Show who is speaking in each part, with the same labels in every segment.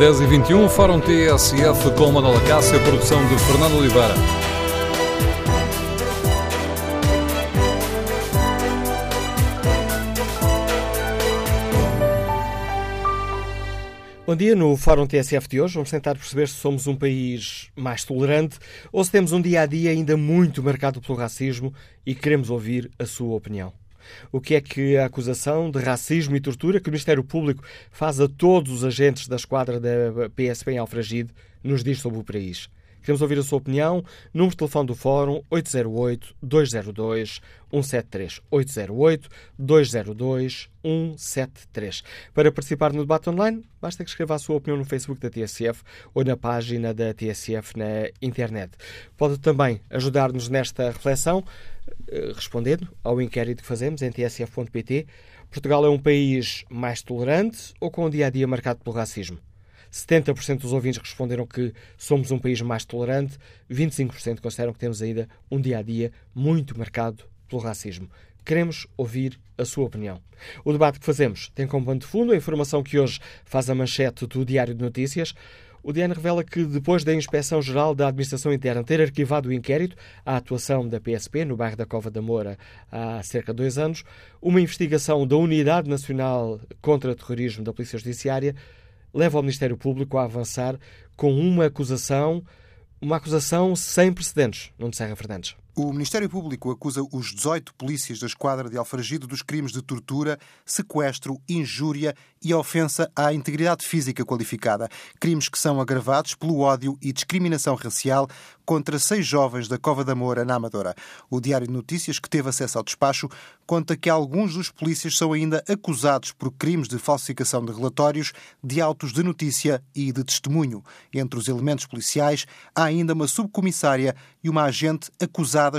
Speaker 1: 10h21, Fórum TSF com Manuela Cássia, produção de Fernando Oliveira.
Speaker 2: Bom dia, no Fórum TSF de hoje vamos tentar perceber se somos um país mais tolerante ou se temos um dia a dia ainda muito marcado pelo racismo e queremos ouvir a sua opinião. O que é que a acusação de racismo e tortura que o Ministério Público faz a todos os agentes da esquadra da PSP em Alfragide nos diz sobre o país? Queremos ouvir a sua opinião. Número de telefone do Fórum 808-202-173. 808-202-173. Para participar no debate online, basta que escreva a sua opinião no Facebook da TSF ou na página da TSF na internet. Pode também ajudar-nos nesta reflexão respondendo ao inquérito que fazemos em tsf.pt. Portugal é um país mais tolerante ou com um dia a dia marcado pelo racismo? 70% dos ouvintes responderam que somos um país mais tolerante, 25% consideram que temos ainda um dia a dia muito marcado pelo racismo. Queremos ouvir a sua opinião. O debate que fazemos tem como pano de fundo a informação que hoje faz a manchete do Diário de Notícias. O DN revela que, depois da Inspeção Geral da Administração Interna ter arquivado o inquérito à atuação da PSP no bairro da Cova da Moura há cerca de dois anos, uma investigação da Unidade Nacional contra o Terrorismo da Polícia Judiciária leva o Ministério Público a avançar com uma acusação, uma acusação sem precedentes, Nuno Serra Fernandes.
Speaker 3: O Ministério Público acusa os 18 polícias da esquadra de Alfragido dos crimes de tortura, sequestro, injúria e ofensa à integridade física qualificada. Crimes que são agravados pelo ódio e discriminação racial contra seis jovens da Cova da Moura, na Amadora. O Diário de Notícias, que teve acesso ao despacho, conta que alguns dos polícias são ainda acusados por crimes de falsificação de relatórios, de autos de notícia e de testemunho. Entre os elementos policiais, há ainda uma subcomissária e uma agente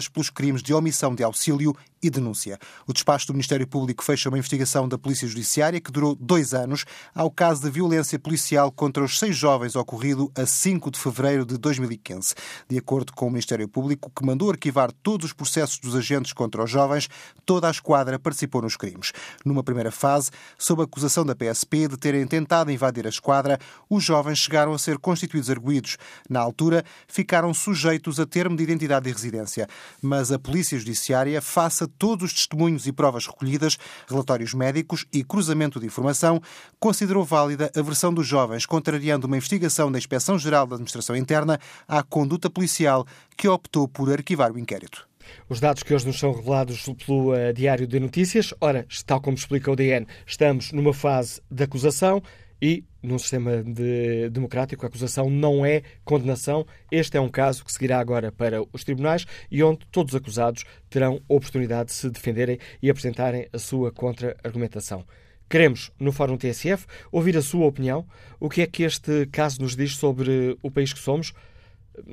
Speaker 3: pelos crimes de omissão de auxílio e denúncia. O despacho do Ministério Público fecha uma investigação da Polícia Judiciária que durou dois anos ao caso de violência policial contra os seis jovens ocorrido a 5 de fevereiro de 2015. De acordo com o Ministério Público, que mandou arquivar todos os processos dos agentes contra os jovens, toda a esquadra participou nos crimes. Numa primeira fase, sob a acusação da PSP de terem tentado invadir a esquadra, os jovens chegaram a ser constituídos arguídos. Na altura, ficaram sujeitos a termo de identidade e residência. Mas a Polícia Judiciária, face a todos os testemunhos e provas recolhidas, relatórios médicos e cruzamento de informação, considerou válida a versão dos jovens, contrariando uma investigação da Inspeção-Geral da Administração Interna à conduta policial que optou por arquivar o inquérito.
Speaker 2: Os dados que hoje nos são revelados pelo uh, Diário de Notícias, ora, tal como explica o DN, estamos numa fase de acusação e, num sistema de, democrático, a acusação não é condenação. Este é um caso que seguirá agora para os tribunais e onde todos os acusados terão oportunidade de se defenderem e apresentarem a sua contra-argumentação. Queremos, no Fórum TSF, ouvir a sua opinião. O que é que este caso nos diz sobre o país que somos?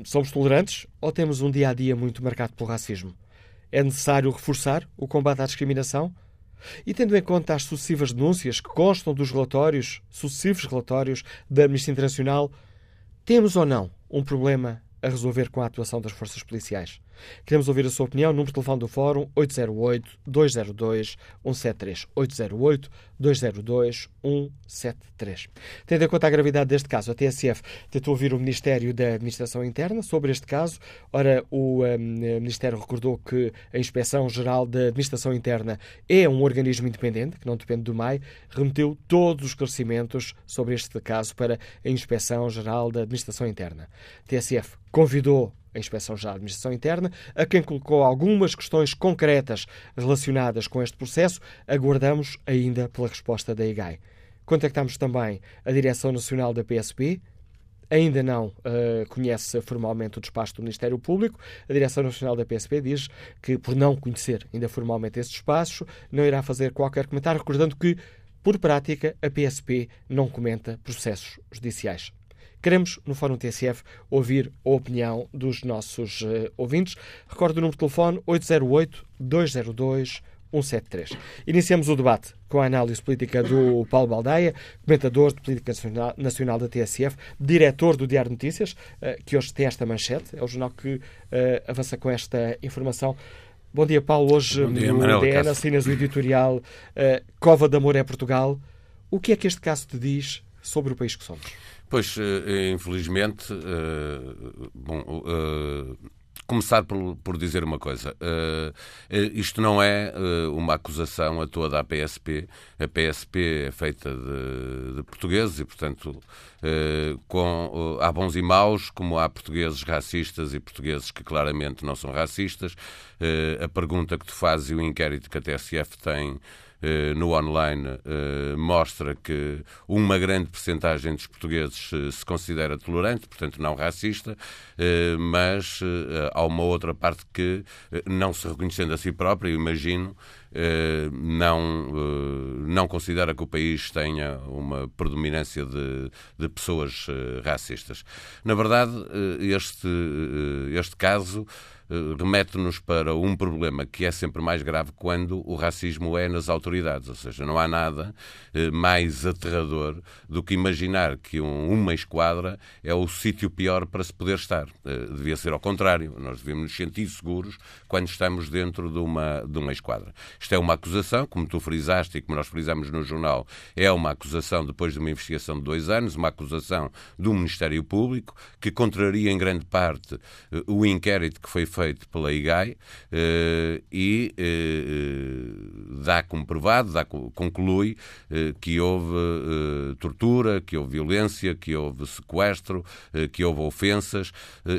Speaker 2: Somos tolerantes ou temos um dia a dia muito marcado pelo racismo? É necessário reforçar o combate à discriminação? E tendo em conta as sucessivas denúncias que constam dos relatórios, sucessivos relatórios da Amnistia Internacional, temos ou não um problema a resolver com a atuação das forças policiais? Queremos ouvir a sua opinião. Número de telefone do Fórum 808-202-173. 808-202-173. Tendo em conta a gravidade deste caso, a TSF tentou ouvir o Ministério da Administração Interna sobre este caso. Ora, o um, Ministério recordou que a Inspeção-Geral da Administração Interna é um organismo independente, que não depende do MAI, remeteu todos os esclarecimentos sobre este caso para a Inspeção-Geral da Administração Interna. A TSF convidou a Inspeção-Geral de Administração Interna, a quem colocou algumas questões concretas relacionadas com este processo. Aguardamos ainda pela resposta da IGAI. Contactamos também a Direção Nacional da PSP, ainda não uh, conhece formalmente o despacho do Ministério Público. A Direção Nacional da PSP diz que, por não conhecer ainda formalmente esse despacho, não irá fazer qualquer comentário, recordando que, por prática, a PSP não comenta processos judiciais. Queremos, no Fórum TSF, ouvir a opinião dos nossos uh, ouvintes. Recordo o número de telefone 808-202-173. Iniciamos o debate com a análise política do Paulo Baldaia, comentador de política nacional da TSF, diretor do Diário Notícias, uh, que hoje tem esta manchete. É o jornal que uh, avança com esta informação. Bom dia, Paulo. Hoje
Speaker 4: Bom dia,
Speaker 2: no DN assinas o editorial Cova de Amor é Portugal. O que é que este caso te diz sobre o país que somos?
Speaker 4: Pois, infelizmente, bom, começar por, por dizer uma coisa. Isto não é uma acusação a toda a PSP. A PSP é feita de, de portugueses e, portanto, com, há bons e maus, como há portugueses racistas e portugueses que claramente não são racistas. a pergunta que tu fazes e o inquérito que a TSF tem eh, no online eh, mostra que uma grande percentagem dos portugueses eh, se considera tolerante, portanto não racista, mas há uma outra parte que, não se reconhecendo a si própria, imagino, não, não considera que o país tenha uma predominância de, de pessoas racistas. Na verdade, este, este caso eh, remete-nos para um problema que é sempre mais grave quando o racismo é nas autoridades. Ou seja, não há nada eh, mais aterrador do que imaginar que uma esquadra é o sítio pior para se poder estar. Eh, devia ser ao contrário. Nós devemos nos sentir seguros quando estamos dentro de uma, de uma esquadra. Isto é uma acusação, como tu frisaste e como nós frisamos no jornal, é uma acusação depois de uma investigação de dois anos, uma acusação do Ministério Público que contraria em grande parte o inquérito que foi feito feito pela IGAI eh, e eh, dá como provado, dá, conclui eh, que houve tortura, que houve violência, que houve sequestro, que houve ofensas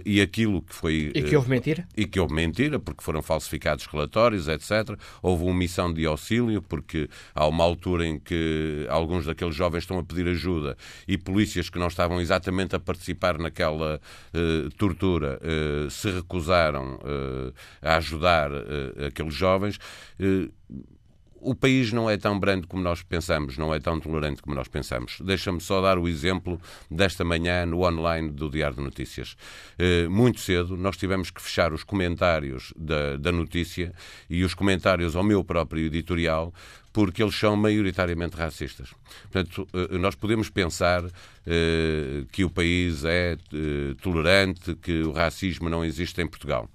Speaker 4: e aquilo que foi.
Speaker 2: E que houve mentira?
Speaker 4: E que houve mentira, porque foram falsificados relatórios, etc. Houve omissão de auxílio, porque há uma altura em que alguns daqueles jovens estão a pedir ajuda e polícias que não estavam exatamente a participar naquela tortura se recusaram uh, a ajudar uh, aqueles jovens. Uh, o país não é tão brando como nós pensamos, não é tão tolerante como nós pensamos. Deixa-me só dar o exemplo desta manhã no online do Diário de Notícias. muito cedo nós tivemos que fechar os comentários da, da notícia e os comentários ao meu próprio editorial porque eles são maioritariamente racistas. Portanto, eh, nós podemos pensar eh, que o país é eh, tolerante, que o racismo não existe em Portugal.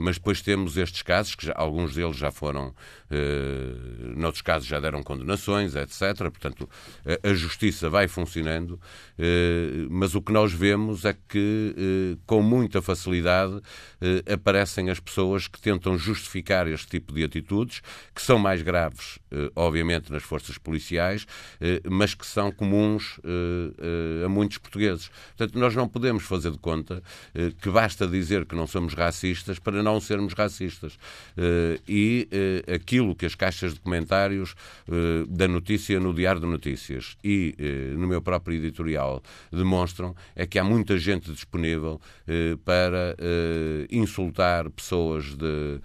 Speaker 4: Mas depois temos estes casos, que já, alguns deles já foram, noutros casos já deram condenações, etc. Portanto, a justiça vai funcionando, mas o que nós vemos é que, com muita facilidade, aparecem as pessoas que tentam justificar este tipo de atitudes, que são mais graves graves, eh, obviamente, nas forças policiais, eh, mas que são comuns eh, a muitos portugueses. Portanto, nós não podemos fazer de conta que basta dizer que não somos racistas para não sermos racistas. E aquilo que as caixas de comentários da notícia no Diário de Notícias e no meu próprio editorial demonstram é que há muita gente disponível para insultar pessoas de,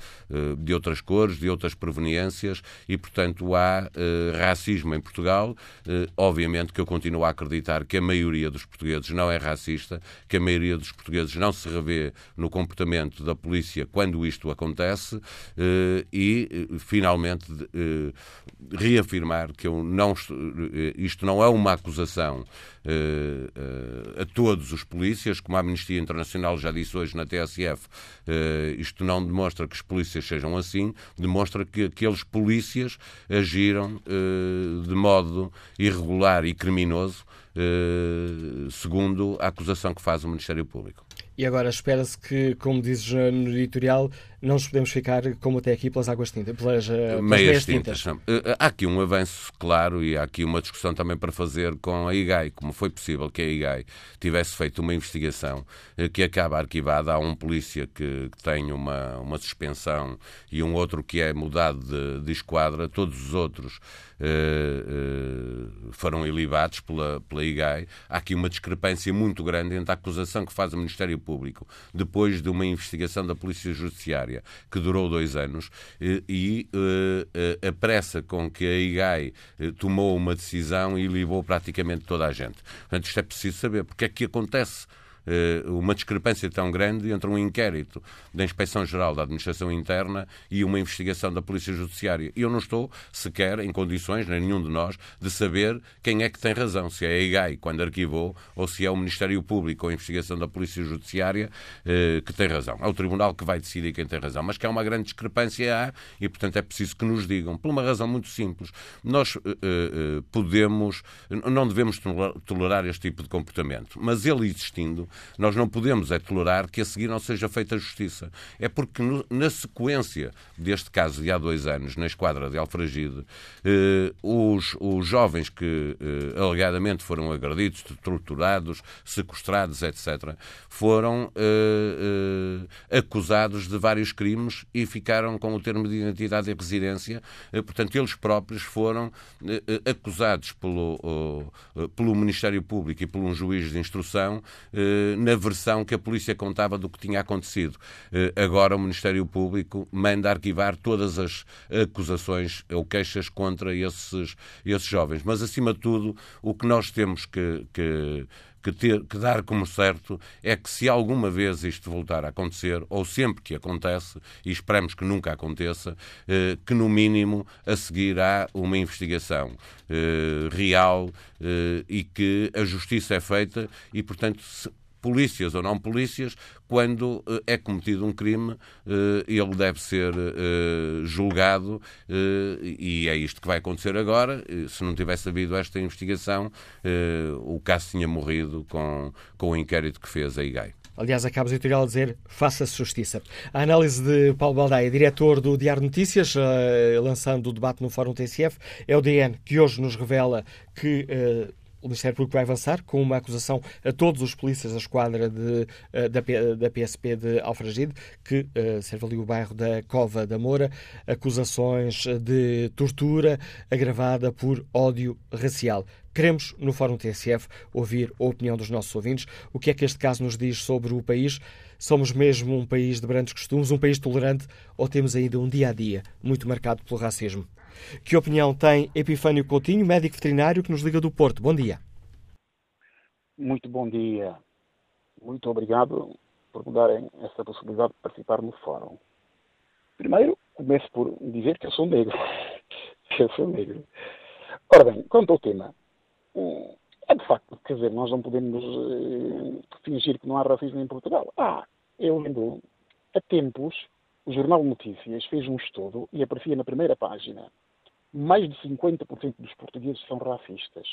Speaker 4: de outras cores, de outras proveniências e, portanto, há uh, racismo em Portugal. Uh, obviamente que eu continuo a acreditar que a maioria dos portugueses não é racista, que a maioria dos portugueses não se revê no comportamento da polícia quando isto acontece uh, e, finalmente, reafirmar que eu não, isto não é uma acusação a todos os polícias, como a Amnistia Internacional já disse hoje na TSF, isto não demonstra que os polícias sejam assim, demonstra que aqueles polícias agiram eh, de modo irregular e criminoso, eh, segundo a acusação que faz o Ministério Público.
Speaker 2: E agora espera-se que, como dizes no editorial, não nos podemos ficar como até aqui pelas águas tintas, pelas, eh, pelas meias, tintas. tintas.
Speaker 4: Há aqui um avanço claro e há aqui uma discussão também para fazer com a IGAI. Como foi possível que a IGAI tivesse feito uma investigação que acaba arquivada? Há um polícia que, tem uma, uma suspensão e um outro que é mudado de, de esquadra. Todos os outros foram ilibados pela, pela IGAI. Há aqui uma discrepância muito grande entre a acusação que faz o Ministério Público depois de uma investigação da Polícia Judiciária que durou dois anos e, e uh, a pressa com que a IGAI tomou uma decisão e libou praticamente toda a gente. Portanto, isto é preciso saber porque é que acontece eh, uma discrepância tão grande entre um inquérito da Inspeção-Geral da Administração Interna e uma investigação da Polícia Judiciária. Eu não estou sequer em condições, nem nenhum de nós, de saber quem é que tem razão, se é a IGAI quando arquivou ou se é o Ministério Público ou a investigação da Polícia Judiciária eh, que tem razão. É o Tribunal que vai decidir quem tem razão. Mas que há uma grande discrepância há e, portanto, é preciso que nos digam. Por uma razão muito simples. Nós eh, eh, podemos, não devemos tolerar este tipo de comportamento. Mas ele existindo, nós não podemos é tolerar que a seguir não seja feita justiça. É porque no, na sequência deste caso de há dois anos, na esquadra de Alfragide, eh, os, os jovens que eh, alegadamente foram agredidos, torturados, sequestrados, etc., foram eh, eh, acusados de vários crimes e ficaram com o termo de identidade e residência. Eh, portanto, eles próprios foram eh, acusados pelo, pelo Ministério Público e por um juiz de instrução na versão que a polícia contava do que tinha acontecido. Agora o Ministério Público manda arquivar todas as acusações ou queixas contra esses, esses jovens. Mas, acima de tudo, o que nós temos que, que que, ter, que dar como certo é que se alguma vez isto voltar a acontecer, ou sempre que acontece, e esperamos que nunca aconteça, eh, que no mínimo a seguir há uma investigação eh, real eh, e que a justiça é feita e, portanto, se, polícias ou não polícias, quando uh, é cometido um crime, uh, ele deve ser uh, julgado e é isto que vai acontecer agora. Se não tivesse havido esta investigação, o caso tinha morrido com, com o inquérito que fez a IGAI.
Speaker 2: Aliás, acaba o editorial a dizer faça-se justiça. A análise de Paulo Baldaia, diretor do Diário Notícias, lançando o debate no Fórum TSF, é o DN que hoje nos revela que o Ministério Público vai avançar com uma acusação a todos os polícias da esquadra de, eh, da, da PSP de Alfragide, que uh, serve ali o bairro da Cova da Moura, acusações de tortura agravada por ódio racial. Queremos, no Fórum TSF, ouvir a opinião dos nossos ouvintes. O que é que este caso nos diz sobre o país? Somos mesmo um país de brandos costumes, um país tolerante, ou temos ainda um dia a dia muito marcado pelo racismo? Que opinião tem Epifânio Coutinho, médico veterinário que nos liga do Porto? Bom dia.
Speaker 5: Muito bom dia. Muito obrigado por me darem essa possibilidade de participar no fórum. Primeiro, começo por dizer que eu sou negro. eu sou negro. Ora bem, quanto ao tema, é de facto, quer dizer, nós não podemos uh, fingir que não há racismo em Portugal. Ah, eu lembro, há tempos, o Jornal Notícias fez um estudo e aparecia na primeira página mais de 50% dos portugueses são racistas.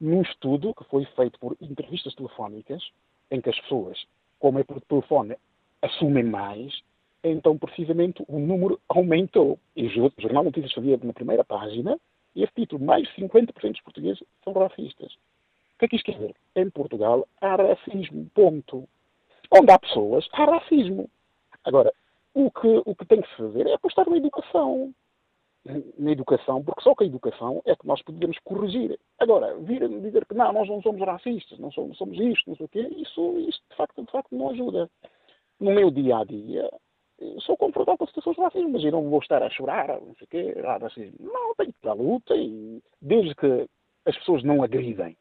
Speaker 5: Num estudo que foi feito por entrevistas telefónicas, em que as pessoas, como é por telefone, assumem mais, então precisamente o número aumentou. E o Jornal Notícias fazia na primeira página, esse título, mais de 50% dos portugueses são racistas. O que é que isto quer dizer? Em Portugal há racismo, ponto. Onde há pessoas, há racismo. Agora, o que, o que tem que se fazer é apostar na educação na educação, porque só com a educação é que nós podemos corrigir. Agora, vir dizer que não, nós não somos racistas, não somos, somos isto, não sei o quê, isso, isso de, facto, de facto não ajuda. No meu dia a dia, sou confrontado com situações de racismo, mas eu não vou estar a chorar, não sei o quê, ah. Não, tenho que ir à luta e desde que as pessoas não agridem.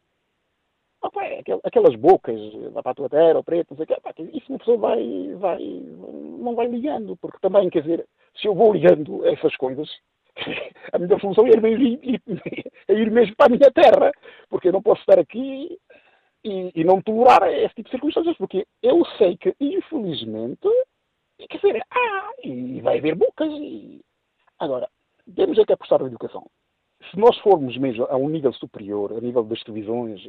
Speaker 5: Opa, é aquelas bocas da para a tua terra, ou preto, não sei o quê, opa, isso uma pessoa vai, vai, não vai ligando, porque também, quer dizer, se eu vou ligando essas coisas, a minha função é ir, ir, é ir mesmo para a minha terra, porque eu não posso estar aqui e, e, não tolerar esse tipo de circunstâncias, porque eu sei que, infelizmente, quer dizer, ah, e vai haver bocas. E... Agora, temos é que apostar na educação se nós formos mesmo a um nível superior, a nível das televisões,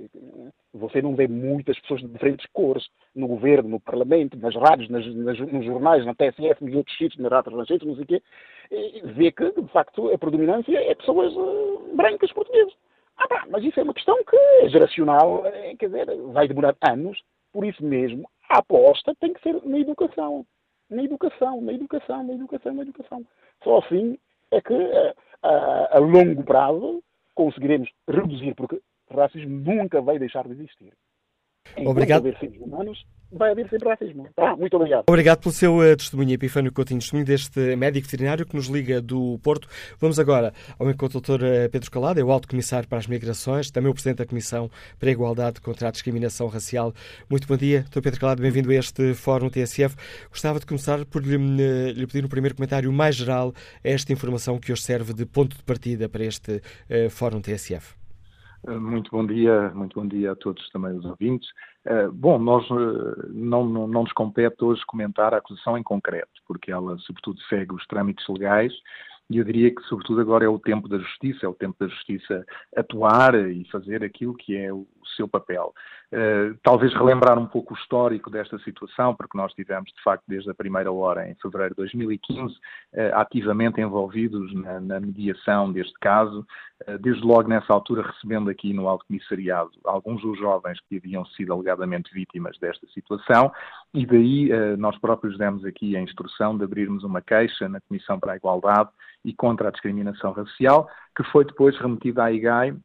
Speaker 5: você não vê muitas pessoas de diferentes cores no governo, no parlamento, nas rádios, nas, nas, nos jornais, na TSF, nos outros sítios, nas rádios ranchetas, não sei o quê, e vê que, de facto, a predominância é pessoas uh, brancas portuguesas. Ah, pá, mas isso é uma questão que é geracional, é, quer dizer, vai demorar anos, por isso mesmo, a aposta tem que ser na educação. Na educação, na educação, na educação, na educação. Só assim é que uh, a, a longo prazo conseguiremos reduzir, porque racismo nunca vai deixar de existir.
Speaker 2: Obrigado.
Speaker 5: haver seres humanos, vai haver sempre racismo. Tá, muito obrigado.
Speaker 2: Obrigado pelo seu uh, testemunho, Epifânio Coutinho, testemunho deste médico veterinário que nos liga do Porto. Vamos agora ao encontro do Dr. Eh, Pedro Calado, é o Alto Comissário para as Migrações, também o Presidente da Comissão para a Igualdade contra a Discriminação Racial. Muito bom dia, Dr. Pedro Calado, bem-vindo a este Fórum TSF. Gostava de começar por lhe, eh, lhe, pedir um primeiro comentário mais geral a esta informação que hoje serve de ponto de partida para este uh, Fórum TSF.
Speaker 6: Muito bom dia, muito bom dia a todos também os ouvintes. Uh, bom, nós uh, não, não, não, nos compete hoje comentar a acusação em concreto, porque ela, sobretudo, segue os trâmites legais e eu diria que, sobretudo, agora é o tempo da justiça, é o tempo da justiça atuar e fazer aquilo que é o seu papel. Uh, talvez relembrar um pouco o histórico desta situação, porque nós tivemos, de facto, desde a primeira hora, em fevereiro de 2015, uh, ativamente envolvidos na, na, mediação deste caso, uh, desde logo nessa altura recebendo aqui no Alto Comissariado alguns dos jovens que haviam sido alegadamente vítimas desta situação, e daí nós próprios demos aqui a instrução de abrirmos uma queixa na Comissão para a Igualdade e contra a discriminação racial, que foi depois remetida à IGAI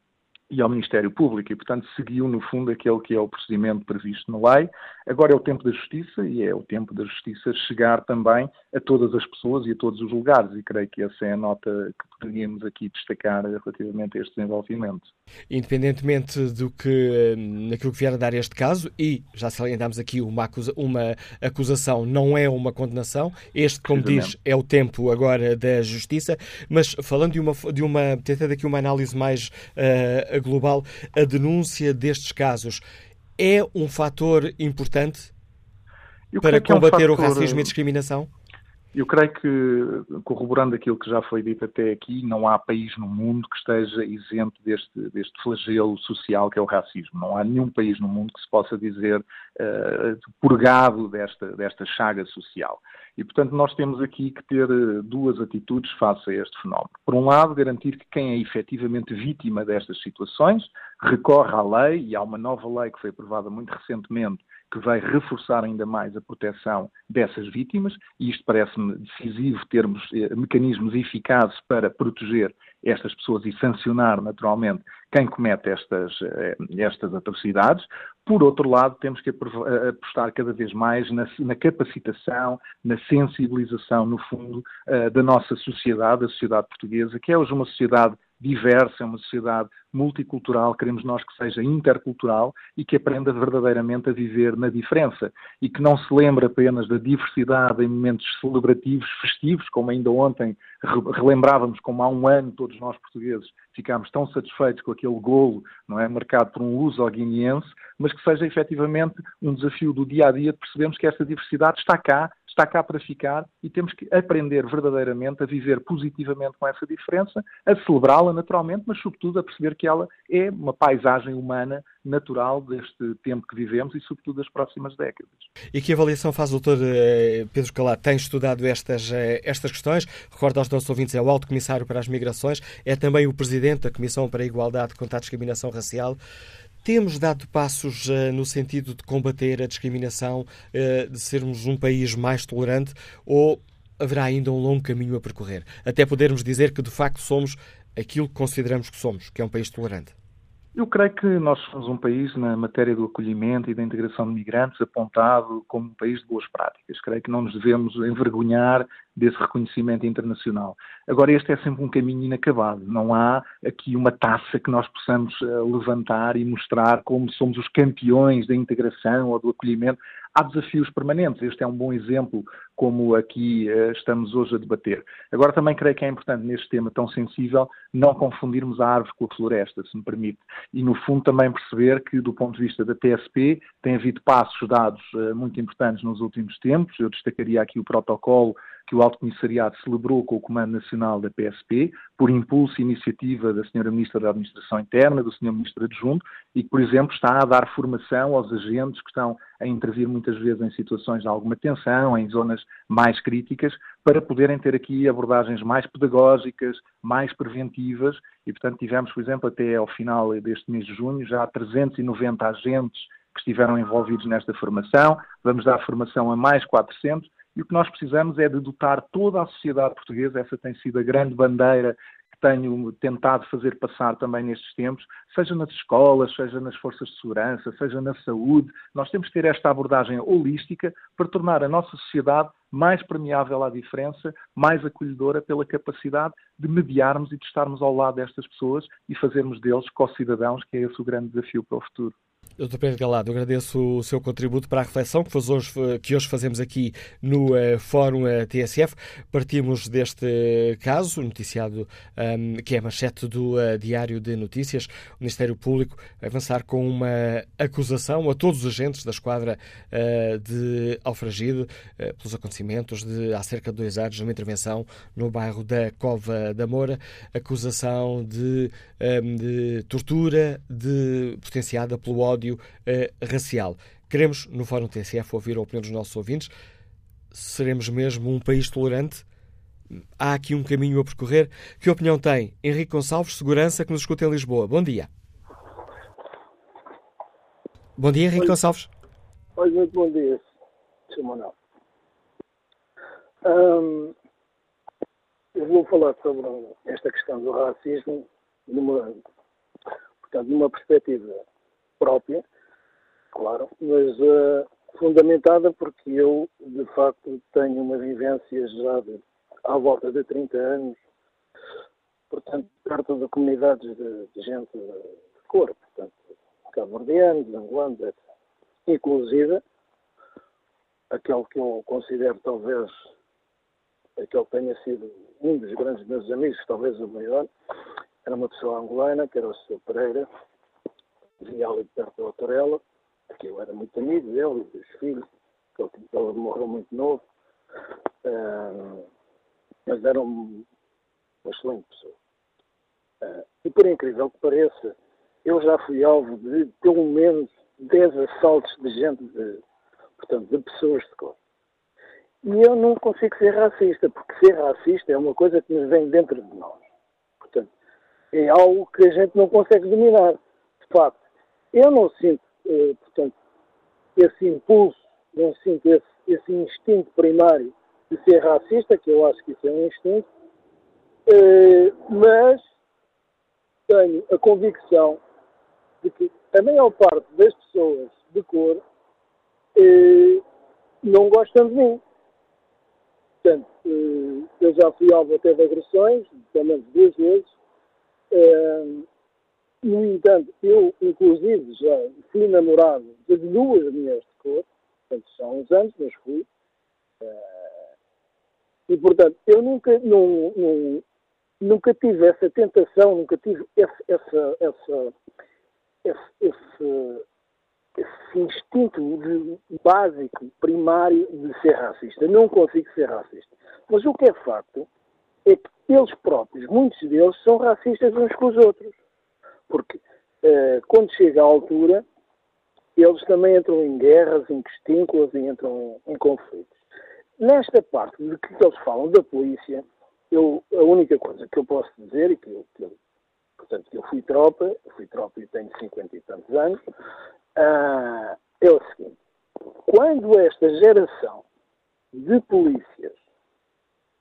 Speaker 6: e ao Ministério Público e, portanto, seguiu, no fundo, aquele que é o procedimento previsto na lei. Agora é o tempo da justiça e é o tempo da justiça chegar também a todas as pessoas e a todos os lugares e creio que essa é a nota que poderíamos aqui destacar relativamente a este desenvolvimento.
Speaker 2: Independentemente do que, naquilo que vier a dar este caso, e já salientámos aqui uma, acusa, uma acusação, não é uma condenação, este, como diz, é o tempo agora da justiça, mas falando de uma, de uma tentando aqui uma análise mais uh, global, a denúncia destes casos é um fator importante para combater é um fator... o racismo e a discriminação?
Speaker 6: Eu creio que, corroborando aquilo que já foi dito até aqui, não há país no mundo que esteja isento deste, deste flagelo social que é o racismo. Não há nenhum país no mundo que se possa dizer uh, purgado desta, desta chaga social. E, portanto, nós temos aqui que ter eh, duas atitudes face a este fenómeno. Por um lado, garantir que quem é efetivamente vítima destas situações recorre à lei, e há uma nova lei que foi aprovada muito recentemente que vai reforçar ainda mais a proteção dessas vítimas, e isto parece-me decisivo termos eh, mecanismos eficazes para proteger estas pessoas e sancionar naturalmente quem comete estas, eh, estas atrocidades. Por outro lado, temos que eh, apostar cada vez mais na, na capacitação, na sensibilização, no fundo, da nossa sociedade, a sociedade portuguesa, que é hoje uma sociedade diversa, é uma sociedade multicultural, queremos nós que seja intercultural e que aprenda verdadeiramente a viver na diferença. E que não se lembre apenas da diversidade em momentos celebrativos, festivos, como ainda ontem relembrávamos como há um ano todos nós portugueses ficámos tão satisfeitos com aquele golo, não é, marcado por um luso guineense, mas que seja efetivamente um desafio do dia a dia de percebermos que esta diversidade está cá está cá para ficar e temos que aprender verdadeiramente a viver positivamente com essa diferença, a celebrá-la naturalmente, mas sobretudo a perceber que ela é uma paisagem humana natural deste tempo que vivemos e sobretudo das próximas décadas.
Speaker 2: E que avaliação faz o Dr. Eh, Pedro Calá? Tem estudado estas, eh, estas questões? Recordo aos nossos ouvintes, é o Alto Comissário para as Migrações, é também o Presidente da Comissão para a Igualdade contra a Discriminação Racial. Temos dado passos uh, no sentido de combater a discriminação, uh, de sermos um país mais tolerante, ou haverá ainda um longo caminho a percorrer, até podermos dizer que de facto somos aquilo que consideramos que somos, que é um país tolerante?
Speaker 6: Eu creio que nós somos um país, na matéria do acolhimento e da integração de migrantes, apontado como um país de boas práticas. Creio que não nos devemos envergonhar desse reconhecimento internacional. Agora, este é sempre um caminho inacabado. Não há aqui uma taça que nós possamos eh, levantar e mostrar como somos os campeões da integração ou do acolhimento há desafios permanentes. Este é um bom exemplo, como aqui uh, estamos hoje a debater. Agora, também creio que é importante, neste tema tão sensível, não confundirmos a árvore com a floresta, se me permite. E, no fundo, também perceber que, do ponto de vista da TSP, tem havido passos dados uh, muito importantes nos últimos tempos. Eu destacaria aqui o protocolo que o Alto Comissariado celebrou com o Comando Nacional da PSP, por impulso e iniciativa da Sra. Ministra da Administração Interna, do Sr. Ministro Adjunto, e que, por exemplo, está a dar formação aos agentes que estão a intervir muitas vezes em situações de alguma tensão, em zonas mais críticas, para poderem ter aqui abordagens mais pedagógicas, mais preventivas, e, portanto, tivemos, por exemplo, até ao final deste mês de junho, já 390 agentes que estiveram envolvidos nesta formação, vamos dar formação a mais 400, e o que nós precisamos é de dotar toda a sociedade portuguesa, essa tem sido a grande bandeira tenho tentado fazer passar também nestes tempos, seja nas escolas, seja nas forças de segurança, seja na saúde. Nós temos que ter esta abordagem holística para tornar a nossa sociedade mais permeável à diferença, mais acolhedora pela capacidade de mediarmos e de estarmos ao lado destas pessoas e fazermos deles co-cidadãos, que é esse o grande desafio para o futuro.
Speaker 2: Dr. Pedro Galado, agradeço o seu contributo para a reflexão que hoje, que hoje fazemos aqui no uh, Fórum uh, eh, TSF. Partimos deste caso, noticiado, um, que é manchete do uh, Diário de Notícias. O Ministério Público avançar com uma acusação a todos os agentes da esquadra de Alfragide pelos acontecimentos de há cerca de dois anos, numa intervenção no bairro da Cova da Moura. Acusação de, um, de tortura de, potenciada pelo ódio ódio uh, racial. Queremos, no Fórum TSF, ouvir a opinião dos nossos ouvintes. Seremos mesmo um país tolerante? Há aqui um caminho a percorrer. Que opinião tem Henrique Gonçalves, segurança, que nos escuta em Lisboa? Bom dia. Bom dia, Henrique Oi. Gonçalves.
Speaker 7: Oi, muito bom dia, Sr. Manuel. Eu vou falar sobre esta questão do racismo numa, portanto, numa perspectiva própria, claro, mas uh, fundamentada porque eu, de facto, tenho uma vivência já de, à volta de 30 anos, portanto, perto de comunidades de, de gente de cor, portanto, cabo-verdianos, angolanos. Inclusive, aquele que eu considero talvez aquele que tenha sido um dos grandes meus amigos, talvez o maior, era uma pessoa angolana, que era o Sr. Pereira, via ali perto da Autorela, que eu era muito amigo dele e dos filhos, que ele morreu muito novo, uh, mas era um, uma excelente pessoa. Uh, e por incrível que pareça, eu já fui alvo de pelo menos 10 assaltos de gente, de, portanto, de pessoas de cor. E eu não consigo ser racista, porque ser racista é uma coisa que nos vem dentro de nós. Portanto, é algo que a gente não consegue dominar. De facto, eu não sinto, eh, portanto, esse impulso, não sinto esse, esse instinto primário de ser racista, que eu acho que isso é um instinto, eh, mas tenho a convicção de que a maior parte das pessoas de cor eh, não gostam de mim. Portanto, eu já fui alvo até de agressões, pelo menos duas vezes, no entanto, eu, inclusive, já fui namorado de duas mulheres de cor, portanto, são uns anos, mas fui. Uh, e, portanto, eu nunca, não, não, nunca tive essa tentação, nunca tive esse, essa, essa, esse, esse, esse instinto de, básico, primário, de ser racista. Não consigo ser racista. Mas o que é facto é que eles próprios, muitos deles, são racistas uns com os outros porque uh, quando chega à altura, eles também entram em guerras, em questínculas e entram em, em conflitos. Nesta parte de que eles falam da polícia, eu, a única coisa que eu posso dizer, e que eu, que eu portanto, eu fui tropa, eu fui tropa e tenho 50 e tantos anos, uh, é o seguinte, quando esta geração de polícias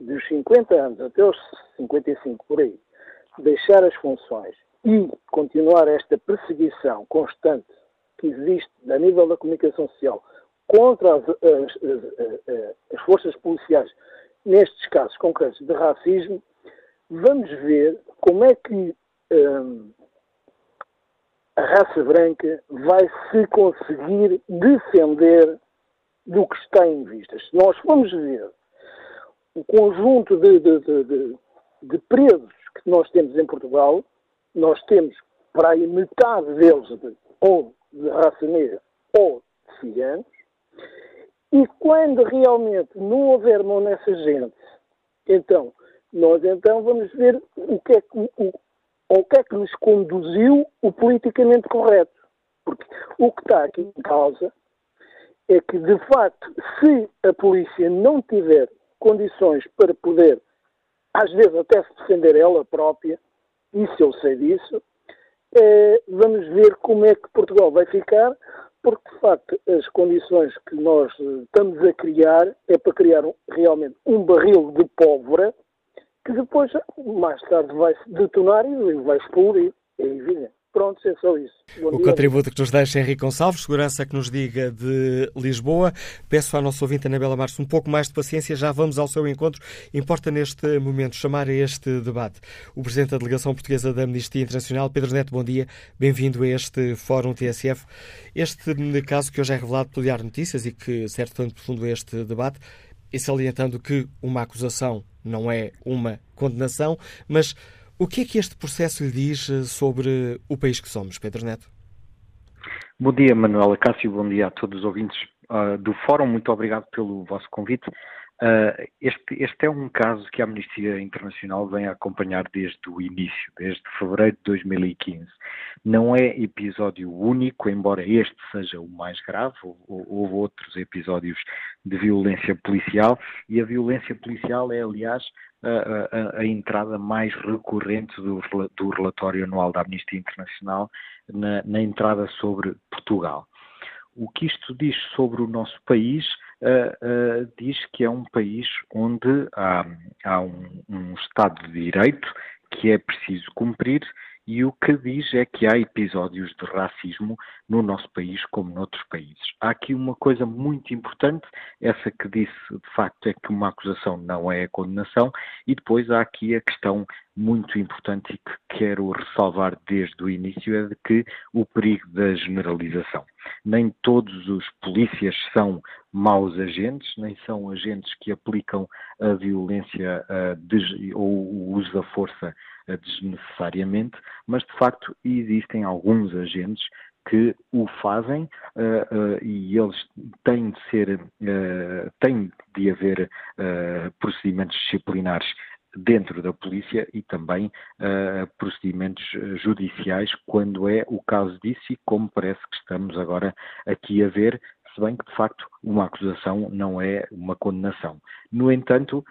Speaker 7: dos 50 anos até os 55 por aí, deixar as funções e continuar esta perseguição constante que existe a nível da comunicação social contra as, as, as, as forças policiais nestes casos concretos de racismo, vamos ver como é que hum, a raça branca vai se conseguir defender do que está em vista. Se nós formos ver o conjunto de, de, de, de presos que nós temos em Portugal, nós temos para aí metade deles de, ou de raça negra ou de ciganos, e quando realmente não houver mão nessa gente, então, nós então vamos ver o que é que, o, o que, é que nos conduziu o politicamente correto. Porque o que está aqui em causa é que, de facto, se a polícia não tiver condições para poder, às vezes até se defender ela própria, isso eu sei disso. É, vamos ver como é que Portugal vai ficar, porque de facto as condições que nós estamos a criar é para criar um, realmente um barril de pólvora que depois, mais tarde, vai se detonar e vai explodir. É evidente. Pronto, é só isso.
Speaker 2: Bom o dia. contributo que nos deixa Henrique Gonçalves, segurança que nos diga de Lisboa. Peço à nossa ouvinte Anabela Marques um pouco mais de paciência, já vamos ao seu encontro. Importa neste momento chamar a este debate o Presidente da Delegação Portuguesa da Amnistia Internacional, Pedro Neto, bom dia, bem-vindo a este Fórum TSF. Este caso que hoje é revelado pelo Diário Notícias e que serve tanto profundo este debate, e salientando que uma acusação não é uma condenação, mas o que é que este processo lhe diz eh, sobre o país que somos, Pedro Neto?
Speaker 8: Bom dia, Manuela Cássio, bom dia a todos os ouvintes uh, do Fórum, muito obrigado pelo vosso convite. Uh, este, este, é um caso que a Amnistia Internacional vem a acompanhar desde o início, desde fevereiro de 2015. Não é episódio único, embora este seja o mais grave, houve outros episódios de violência policial, e a violência policial é, aliás, a, a, entrada mais recorrente do, do, relatório anual da Amnistia Internacional na, na entrada sobre Portugal. O que isto diz sobre o nosso país uh, uh, diz que é um país onde há, há um, um, Estado de Direito que é preciso cumprir e o que diz é que há episódios de racismo no nosso país como noutros países. Há aqui uma coisa muito importante, essa que disse de facto é que uma acusação não é a condenação, e depois há aqui a questão muito importante e que quero ressalvar desde o início é de que o perigo da generalização. Nem todos os polícias são maus agentes, nem são agentes que aplicam a violência uh, ou o uso da força desnecessariamente, mas de facto existem alguns agentes que o fazem uh, uh, e eles têm de ser, uh, têm de haver procedimentos disciplinares dentro da polícia e também procedimentos judiciais quando é o caso disso e como parece que estamos agora aqui a ver, se bem que de facto uma acusação não é uma condenação. No entanto,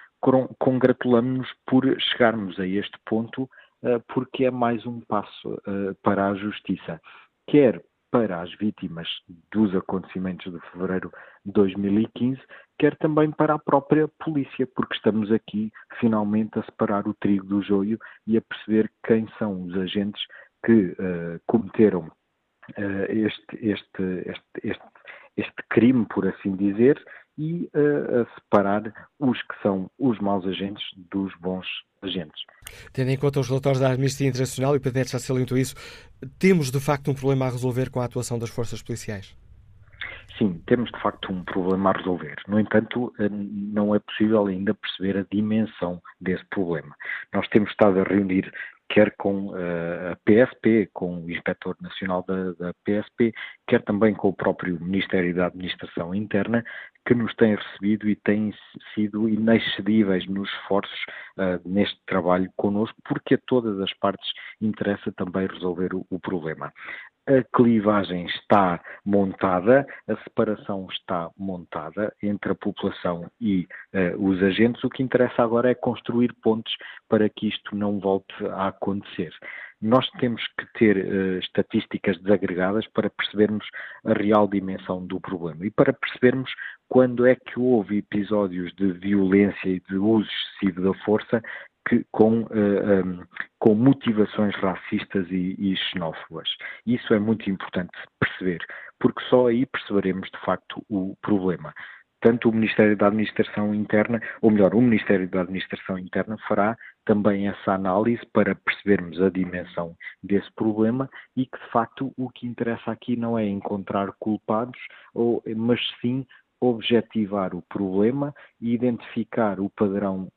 Speaker 8: congratulamos-nos por chegarmos a este ponto uh, porque é mais um passo uh, para a justiça, quer para as vítimas dos acontecimentos de fevereiro de 2015, quer também para a própria polícia, porque estamos aqui finalmente a separar o trigo do joio e a perceber quem são os agentes que uh, cometeram uh, este, este, este, este crime, por assim dizer, e uh, a separar os que são os maus agentes dos bons agentes.
Speaker 2: Tendo em conta os relatórios da Amnistia Internacional, e o Pedro já salientou isso, temos de facto um problema a resolver com a atuação das forças policiais?
Speaker 8: Sim, temos de facto um problema a resolver. No entanto, eh, não é possível ainda perceber a dimensão desse problema. Nós temos estado a reunir quer com uh, a PSP, com o Inspetor Nacional da, da, PSP, quer também com o próprio Ministério da Administração Interna, que nos têm recebido e têm sido inexcedíveis nos esforços uh, neste trabalho connosco, porque a todas as partes interessa também resolver o, o problema a clivagem está montada, a separação está montada entre a população e uh, os agentes. O que interessa agora é construir pontes para que isto não volte a acontecer. Nós temos que ter uh, estatísticas desagregadas para percebermos a real dimensão do problema e para percebermos quando é que houve episódios de violência e de uso excessivo da força que, com, uh, eh, um, com motivações racistas e, e xenófobas. Isso é muito importante perceber, porque só aí perceberemos de facto o problema tanto o Ministério da Administração Interna, ou melhor, o Ministério da Administração Interna fará também essa análise para percebermos a dimensão desse problema e que, de facto, o que interessa aqui não é encontrar culpados, ou, mas sim objetivar o problema e identificar o padrão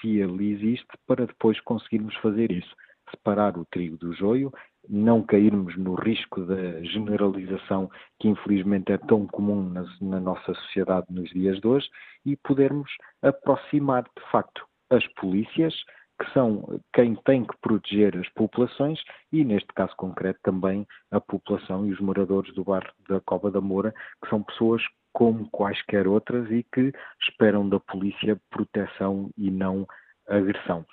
Speaker 8: se ele existe, para depois conseguirmos fazer isso. Separar o trigo do joio, não cairmos no risco da generalização que infelizmente é tão comum na, na nossa sociedade nos dias de hoje e podermos aproximar de facto as polícias, que são quem tem que proteger as populações e, neste caso concreto, também a população e os moradores do bairro da Cova da Moura, que são pessoas como quaisquer outras e que esperam da polícia proteção e não agressão.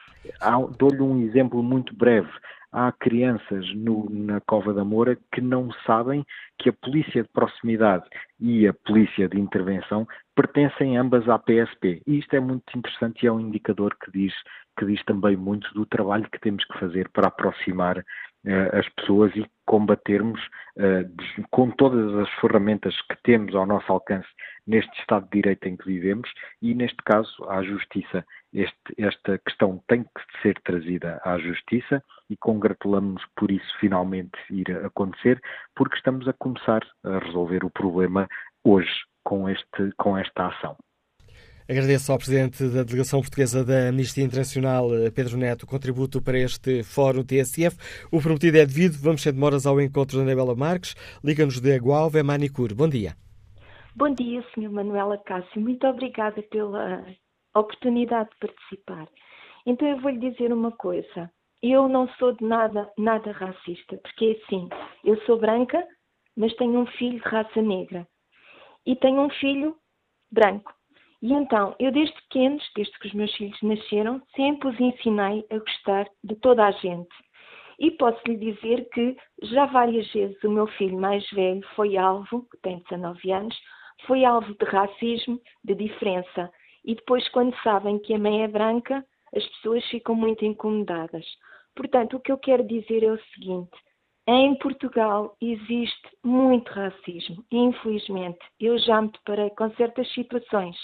Speaker 8: Dou-lhe um exemplo muito breve. Há crianças no, na Cova da Moura que não sabem que a polícia de proximidade e a polícia de intervenção pertencem ambas à PSP. E isto é muito interessante e é um indicador que diz que diz também muito do trabalho que temos que fazer para aproximar as pessoas e combatermos com todas as ferramentas que temos ao nosso alcance neste Estado de Direito em que vivemos e, neste caso, à Justiça. Este, esta questão tem que ser trazida à Justiça e congratulamos-nos por isso finalmente ir a acontecer, porque estamos a começar a resolver o problema hoje com, este, com esta ação.
Speaker 2: Agradeço ao Presidente da Delegação Portuguesa da Amnistia Internacional, Pedro Neto, o contributo para este Fórum TSF. O prometido é devido. Vamos sem demoras ao encontro da Anabela Marques. Liga-nos de Agualva, é Manicure. Bom dia.
Speaker 9: Bom dia, Sr. Manuela Cássio. Muito obrigada pela oportunidade de participar. Então eu vou lhe dizer uma coisa. Eu não sou de nada, nada racista, porque assim, eu sou branca, mas tenho um filho de raça negra. E tenho um filho branco. E então, eu desde pequenos, desde que os meus filhos nasceram, sempre os ensinei a gostar de toda a gente. E posso lhe dizer que já várias vezes o meu filho mais velho foi alvo, que tem 19 anos, foi alvo de racismo, de diferença. E depois, quando sabem que a mãe é branca, as pessoas ficam muito incomodadas. Portanto, o que eu quero dizer é o seguinte: em Portugal existe muito racismo, infelizmente. Eu já me deparei com certas situações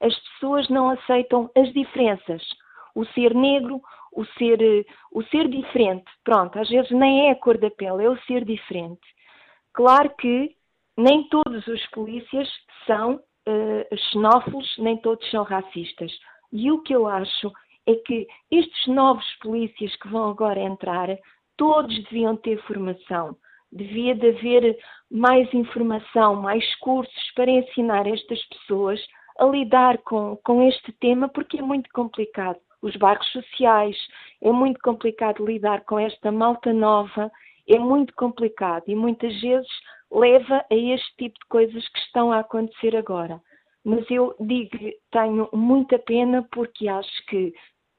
Speaker 9: as pessoas não aceitam as diferenças. O ser negro, o ser, o ser diferente. Pronto, às vezes nem é a cor da pele, é o ser diferente. Claro que nem todos os polícias são uh, xenófilos, nem todos são racistas. E o que eu acho é que estes novos polícias que vão agora entrar, todos deviam ter formação. Devia de haver mais informação, mais cursos para ensinar estas pessoas a lidar com, com este tema porque é muito complicado. Os bairros sociais, é muito complicado lidar com esta malta nova, é muito complicado e muitas vezes leva a este tipo de coisas que estão a acontecer agora. Mas eu digo, tenho muita pena porque acho que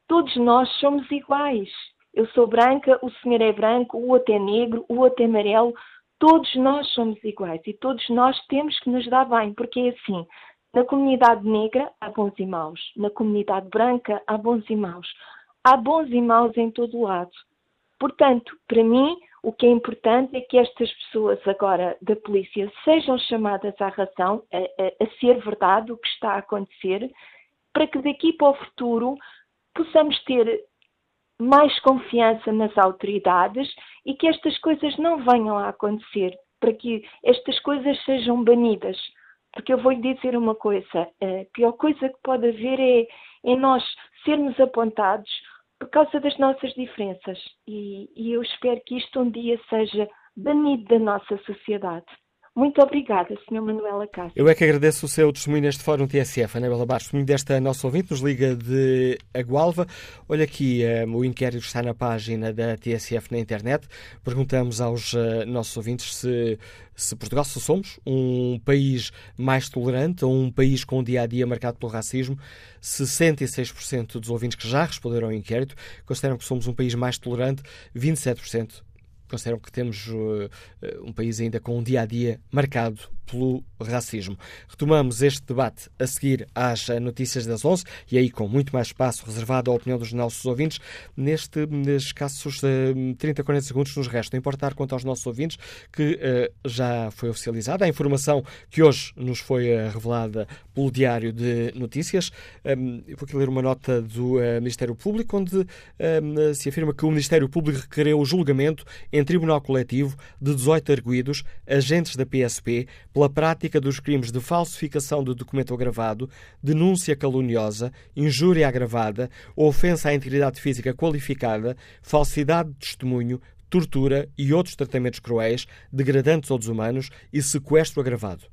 Speaker 9: todos nós somos iguais. Eu sou branca, o senhor é branco, o outro é negro, o outro é amarelo. Todos nós somos iguais e todos nós temos que nos dar bem, porque é assim: na comunidade negra há bons e maus, na comunidade branca há bons e maus. Há bons e maus em todo o lado. Portanto, para mim, o que é importante é que estas pessoas agora da polícia sejam chamadas à razão, a, a, a ser verdade o que está a acontecer, para que daqui para o futuro possamos ter mais confiança nas autoridades e que estas coisas não venham a acontecer, para que estas coisas sejam banidas. Porque eu vou lhe dizer uma coisa: a pior coisa que pode haver é, é nós sermos apontados por causa das nossas diferenças. E, e eu espero que isto um dia seja banido da nossa sociedade. Muito obrigada, Sr. Manuela Cássio.
Speaker 2: Eu é que agradeço o seu testemunho neste Fórum TSF, Anabela Bastos, testemunho desta nossa ouvinte, nos liga de Agualva. Olha aqui, um, o inquérito está na página da TSF na internet. Perguntamos aos uh, nossos ouvintes se, se Portugal, se somos um país mais tolerante ou um país com um dia-a-dia -dia marcado pelo racismo. 66% dos ouvintes que já responderam ao inquérito consideram que somos um país mais tolerante, 27% consideram que temos uh, um país ainda com um dia a dia marcado pelo racismo. Retomamos este debate a seguir às notícias das 11 e aí com muito mais espaço reservado à opinião dos nossos ouvintes. Neste, escassos uh, 30, 40 segundos nos resta importar quanto aos nossos ouvintes que uh, já foi oficializada a informação que hoje nos foi revelada pelo Diário de Notícias. Um, vou aqui ler uma nota do uh, Ministério Público onde um, se afirma que o Ministério Público requereu o julgamento em tribunal coletivo de 18 arguídos, agentes da PSP, pela prática dos crimes de falsificação de documento agravado, denúncia caluniosa, injúria agravada, ofensa à integridade física qualificada, falsidade de testemunho, tortura e outros tratamentos cruéis, degradantes ou desumanos e sequestro agravado.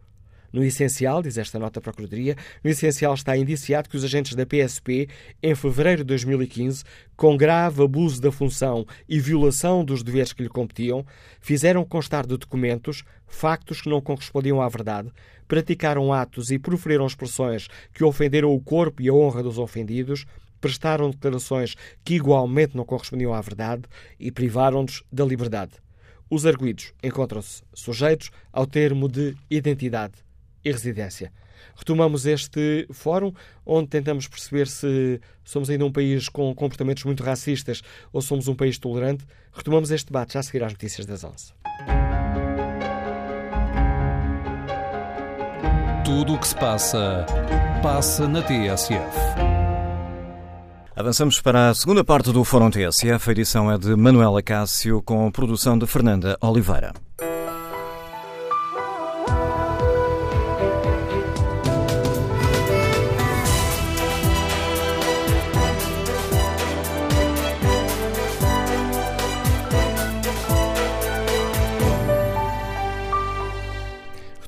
Speaker 2: No essencial, diz esta nota Procuradoria, no essencial está indiciado que os agentes da PSP, em fevereiro de 2015, com grave abuso da função e violação dos deveres que lhe competiam, fizeram constar de documentos factos que não correspondiam à verdade, praticaram atos e proferiram expressões que ofenderam o corpo e a honra dos ofendidos, prestaram declarações que igualmente não correspondiam à verdade e privaram-nos da liberdade. Os arguídos encontram-se sujeitos ao termo de identidade e residência. Retomamos este fórum onde tentamos perceber se somos ainda um país com comportamentos muito racistas ou somos um país tolerante. Retomamos este debate já a seguir às notícias das 11.
Speaker 1: Tudo o que se passa, passa na TSF.
Speaker 10: Avançamos para a segunda parte do Fórum TSF. A edição é de Manuela Cássio, com produção de Fernanda Oliveira.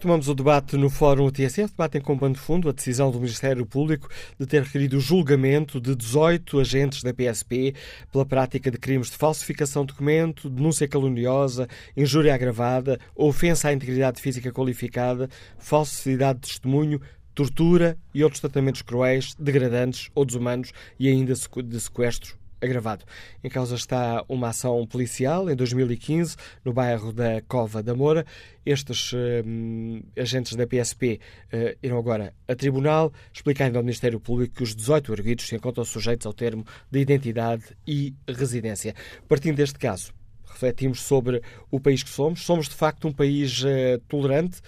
Speaker 2: Retomamos o debate no Fórum TSF, debatem com pano de fundo a decisão do Ministério Público de ter requerido o julgamento de 18 agentes da PSP pela prática de crimes de falsificação de documento, denúncia caluniosa, injúria agravada, ofensa à integridade física qualificada, falsidade de testemunho, tortura e outros tratamentos cruéis, degradantes ou desumanos e ainda de sequestro agravado. Em causa está uma ação policial em 2015 no bairro da Cova da Moura. Estes uh, agentes da PSP uh, eh, irão agora a tribunal, explicando ao Ministério Público que os 18 arguidos se encontram sujeitos ao termo de identidade e residência. Partindo deste caso, refletimos sobre o país que somos. Somos de facto um país uh, tolerante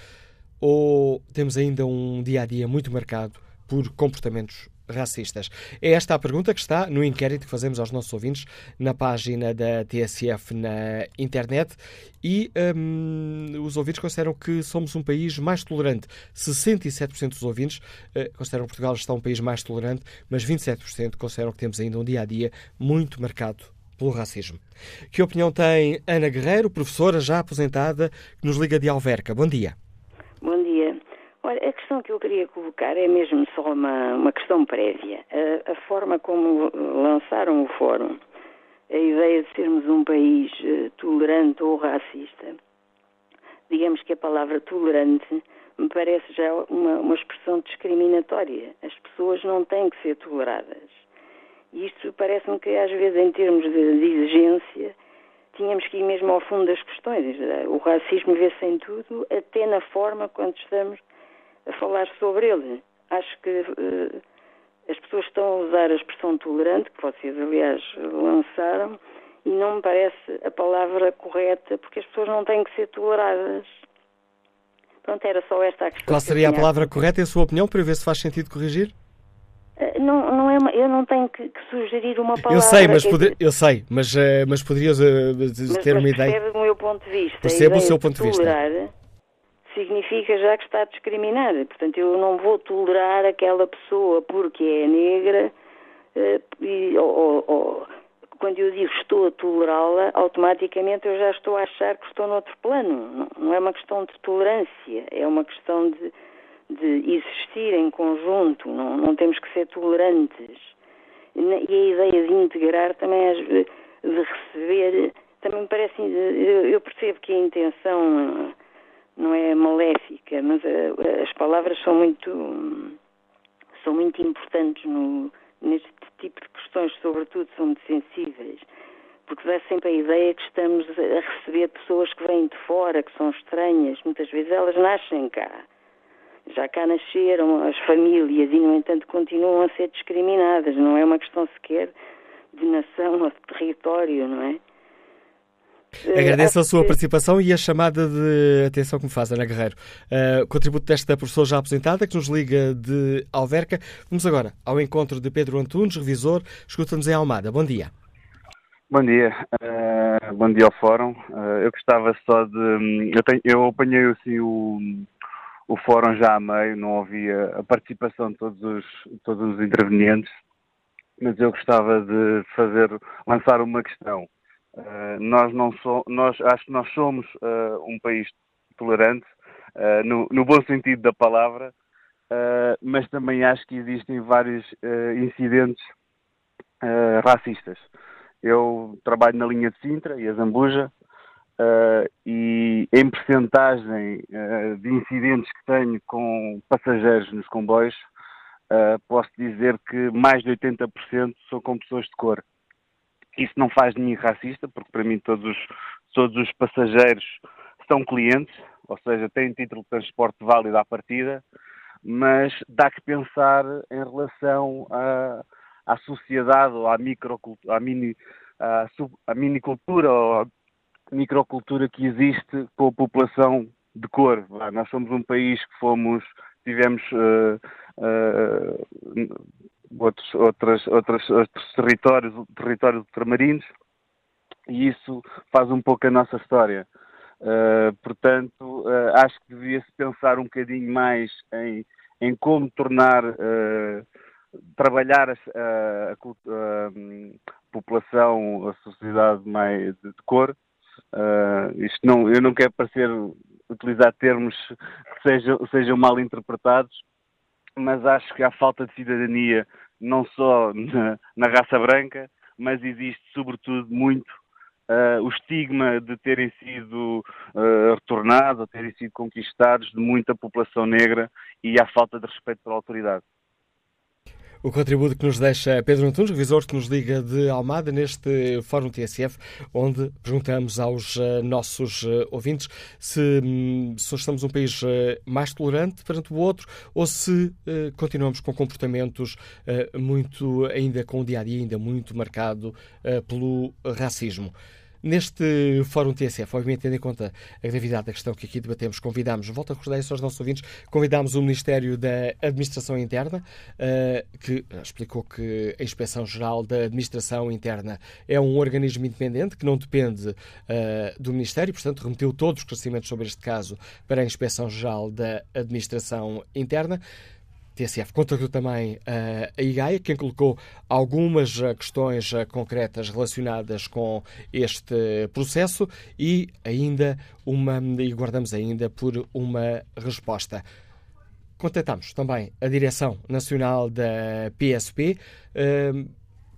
Speaker 2: ou temos ainda um dia a dia muito marcado por comportamentos racistas? É esta a pergunta que está no inquérito que fazemos aos nossos ouvintes na página da TSF na internet e um, os ouvintes consideram que somos um país mais tolerante. 67% dos ouvintes uh, consideram que Portugal está um país mais tolerante, mas 27% consideram que temos ainda um dia a dia muito marcado pelo racismo. Que opinião tem Ana Guerreiro, professora já aposentada, que nos liga de Alverca? Bom dia.
Speaker 11: Bom dia. Olha, a questão que eu queria colocar é mesmo só uma, uma questão prévia. A, a, forma como lançaram o fórum, a ideia de sermos um país uh, tolerante ou racista, digamos que a palavra tolerante me parece já uma, uma expressão discriminatória. As pessoas não têm que ser toleradas. E isto parece-me que, às vezes, em termos de, de exigência, tínhamos que ir mesmo ao fundo das questões. O racismo vê-se em tudo, até na forma quando estamos a falar sobre ele. Acho que uh, as pessoas estão a usar a expressão tolerante, que vocês, aliás, lançaram, e não me parece a palavra correta, porque as pessoas não têm que ser toleradas. Pronto, era só esta a questão.
Speaker 2: Qual seria a palavra correta, em sua opinião, para ver se faz sentido corrigir?
Speaker 11: Eh, não, não é uma, eu não tenho que, que, sugerir uma palavra.
Speaker 2: Eu sei, mas, poder, eu sei, mas, mas poderias uh, ter
Speaker 11: mas
Speaker 2: uma ideia.
Speaker 11: Percebe o meu ponto de vista.
Speaker 2: Percebo o seu ponto de vista
Speaker 11: significa já que está a discriminar. Portanto, eu não vou tolerar aquela pessoa porque é negra eh, e, ou, quando eu digo estou a tolerá-la, automaticamente eu já estou a achar que estou noutro plano. Não é uma questão de tolerância, é uma questão de, de existir em conjunto, não, não temos que ser tolerantes. E a ideia de integrar também, de receber, também me parece, eu percebo que a intenção não é maléfica, mas uh, as palavras são muito são muito importantes no, neste tipo de questões, sobretudo são muito sensíveis, porque dá sempre a ideia que estamos a receber pessoas que vêm de fora, que são estranhas, muitas vezes elas nascem cá. Já cá nasceram as famílias e, no entanto, continuam a ser discriminadas. Não é uma questão sequer de nação ou de território, não é?
Speaker 2: Eh, Agradeço a sua participação e a chamada de atenção que me faz, Ana Guerreiro. Uh, contributo desta professora já aposentada, que nos liga de Alverca. Vamos agora ao encontro de Pedro Antunes, revisor. Escuta-nos em Almada. Bom dia.
Speaker 12: Bom dia. Uh, bom dia ao Fórum. Uh, eu gostava só de... Hum, eu, tenho, eu apanhei assim, o, o Fórum já a meio, não ouvia a participação de todos os, todos os intervenientes, mas eu gostava de fazer, lançar uma questão. Uh, nós não so, nós acho que nós somos uh, um país tolerante uh, no, no, bom sentido da palavra, mas também acho que existem vários incidentes racistas. Eu trabalho na linha de Sintra e a Zambuja e em percentagem de incidentes que tenho com passageiros nos comboios, posso dizer que mais de 80% são com pessoas de cor. Isso não faz de mim racista, porque para mim todos os, todos os passageiros são clientes, ou seja, têm título de transporte válido à partida, mas dá que pensar em relação à, à sociedade ou à microcultura, à mini, à, à minicultura ou à microcultura que existe com a população de cor. Nós somos um país que fomos, tivemos uh, uh, outros, outras, outras, outros territórios, territórios ultramarinos, e isso faz um pouco a nossa história. Uh, portanto, uh, acho que devia-se pensar um bocadinho mais em, em como tornar, uh, trabalhar a, a, a, população, a sociedade mais de, de cor. isto não, eu não quero parecer utilizar termos que sejam, sejam mal interpretados, mas acho que há falta de cidadania não só na, na raça branca, mas existe sobretudo muito uh, o estigma de terem sido uh, retornados ou terem sido conquistados de muita população negra e a falta de respeito pela autoridade.
Speaker 2: O contributo que nos deixa Pedro Antunes, revisor que nos liga de Almada, neste Fórum TSF, onde perguntamos aos uh, nossos uh, ouvintes se, um, se estamos um país uh, mais tolerante perante o outro ou se continuamos com comportamentos muito, ainda com o dia a dia, ainda muito marcado pelo racismo. Neste Fórum TSF, obviamente, tendo em conta a gravidade da questão que aqui debatemos, convidámos, volto a recordar isso aos nossos ouvintes, convidámos o Ministério da Administração Interna, uh, que explicou que a Inspeção-Geral da Administração Interna é um organismo independente que não depende uh, do Ministério, portanto, remeteu todos os esclarecimentos sobre este caso para a Inspeção-Geral da Administração Interna. TSF contactou também uh, a IGAIA, quem colocou algumas uh, questões uh, concretas relacionadas com este processo e ainda uma e guardamos ainda por uma resposta. Contactamos também a Direção Nacional da PSP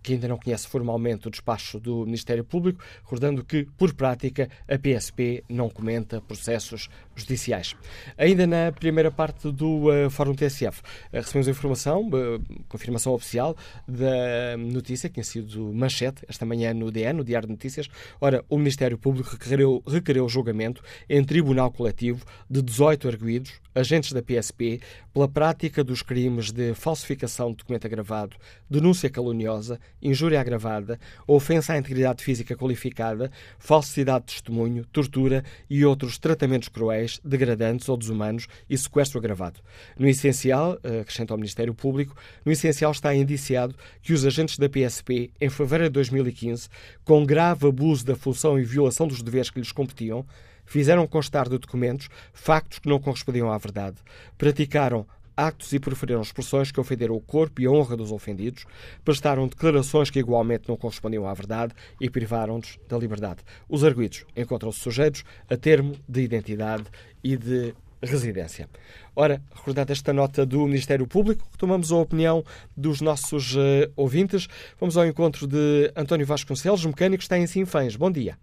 Speaker 2: que ainda não conhece formalmente o despacho do Ministério Público, recordando que, por prática, a PSP não comenta processos judiciais. Ainda na primeira parte do uh, Fórum TSF, uh, recebemos informação, uh, confirmação oficial da notícia que tinha sido manchete esta manhã no DN, no Diário de Notícias. Ora, o Ministério Público requereu, requereu julgamento em tribunal coletivo de 18 arguídos, agentes da PSP, pela prática dos crimes de falsificação de documento agravado, denúncia caluniosa, injúria agravada, ofensa à integridade física qualificada, falsidade de testemunho, tortura e outros tratamentos cruéis, degradantes ou desumanos e sequestro agravado. No essencial, acrescenta o Ministério Público, no essencial está indiciado que os agentes da PSP, em fevereiro de 2015, com grave abuso da função e violação dos deveres que lhes competiam, fizeram constar de documentos factos que não correspondiam à verdade, praticaram actos e proferiram expressões que ofenderam o corpo e a honra dos ofendidos, prestaram declarações que igualmente não correspondiam à verdade e privaram-nos da liberdade. Os arguidos encontram-se sujeitos a termo de identidade e de residência. Ora, recordada esta nota do Ministério Público, retomamos a opinião dos nossos uh, ouvintes. Vamos ao encontro de António Vasconcelos, mecânico, está em Sinfãs. Bom dia.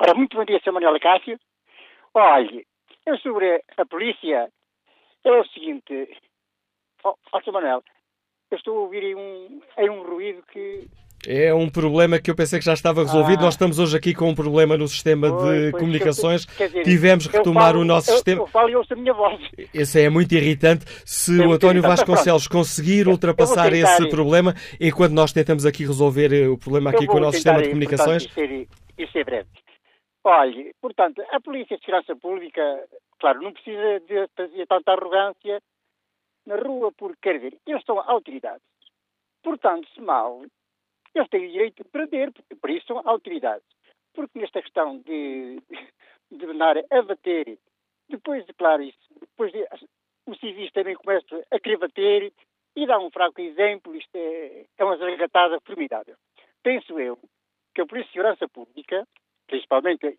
Speaker 13: Ora, muito bom dia, Sr. Manuel Cássio. Olhe, eu sobre a polícia é o seguinte, Sr. Manuel, eu estou a ouvir aí um, aí um ruído que
Speaker 2: é um problema que eu pensei que já estava resolvido. Ah. Nós estamos hoje aqui com um problema no sistema pois, de pois, comunicações. Dizer, Tivemos que retomar
Speaker 13: falo,
Speaker 2: o nosso
Speaker 13: eu,
Speaker 2: sistema.
Speaker 13: Eu falo e ouço a minha voz.
Speaker 2: Esse é muito irritante. Se o António Vasconcelos conseguir ultrapassar esse problema, enquanto nós tentamos aqui resolver eh, o problema aqui com o nosso sistema de comunicações.
Speaker 13: Portanto, isso, é, isso é breve. Olhe, portanto, a Polícia de Segurança Pública, claro, não precisa de fazer tanta arrogância na rua, porque, quer dizer, eles são autoridades. Portanto, se mal, eles têm o direito de prender, porque por isso são autoridades. Porque nesta questão de, de andar a bater, depois de, claro, isso, depois de, os civis também começam a querer bater e dá um fraco exemplo, isto é, é uma zargatada formidável. Penso eu que a Polícia de Segurança Pública, principalmente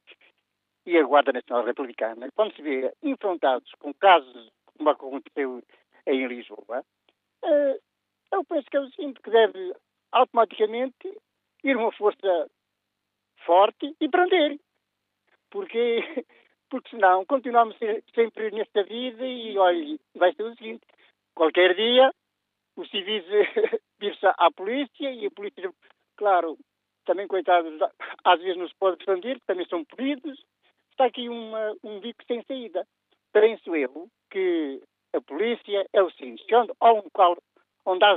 Speaker 13: e a Guarda Nacional Republicana, quando se vê enfrentados com casos como aconteceu em Lisboa, uh, eu penso que é o seguinte, que deve automaticamente ir uma força forte e prender. Porque, porque senão continuamos sempre nesta vida e, olha, vai ser o seguinte, qualquer dia os civis vir-se à polícia e a polícia, claro, também, coitados, às vezes não se pode defender, também são pedidos, está aqui uma, um bico sem saída. Penso eu que a polícia é o seguinte, onde há um local onde há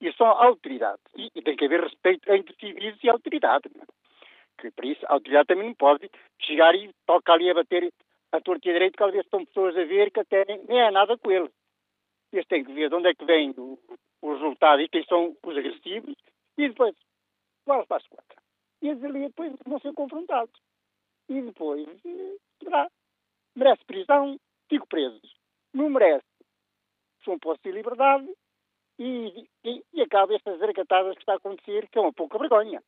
Speaker 13: e são autoridades, e, e, tem que haver respeito entre civis e autoridade. É? Que, por isso, a autoridade também não pode chegar e tocar ali a bater a torta e a direito, cada vez estão pessoas a ver que até nem é nada com eles. Eles têm que ver de onde é que vem o, o resultado e quem são os agressivos, e depois, para as quatro. E eles ali depois vão ser confrontados. E depois, será. Merece prisão, fico preso. Não merece. São postos de liberdade e, e, e acaba estas arcatadas que está a acontecer, que é uma pouca vergonha.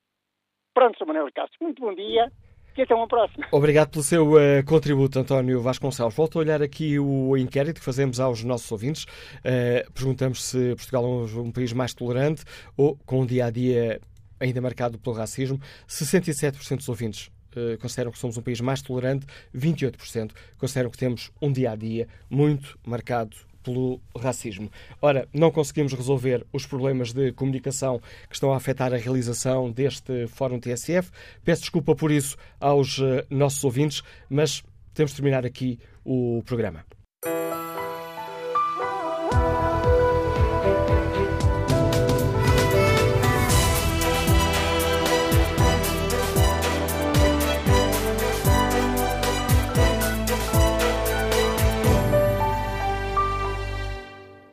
Speaker 13: Pronto, Sr. Manuel Castro, muito bom dia e até uma próxima.
Speaker 2: Obrigado pelo seu uh, contributo, António Vasconcelos. Volto a olhar aqui o inquérito que fazemos aos nossos ouvintes. Uh, perguntamos se Portugal é um, um, país mais tolerante ou com um dia a dia ainda marcado pelo racismo. 67% dos ouvintes uh, consideram que somos um país mais tolerante, 28% consideram que temos um dia a dia muito marcado pelo racismo. Ora, não conseguimos resolver os problemas de comunicação que estão a afetar a realização deste Fórum TSF. Peço desculpa por isso aos uh, nossos ouvintes, mas temos de terminar aqui o programa.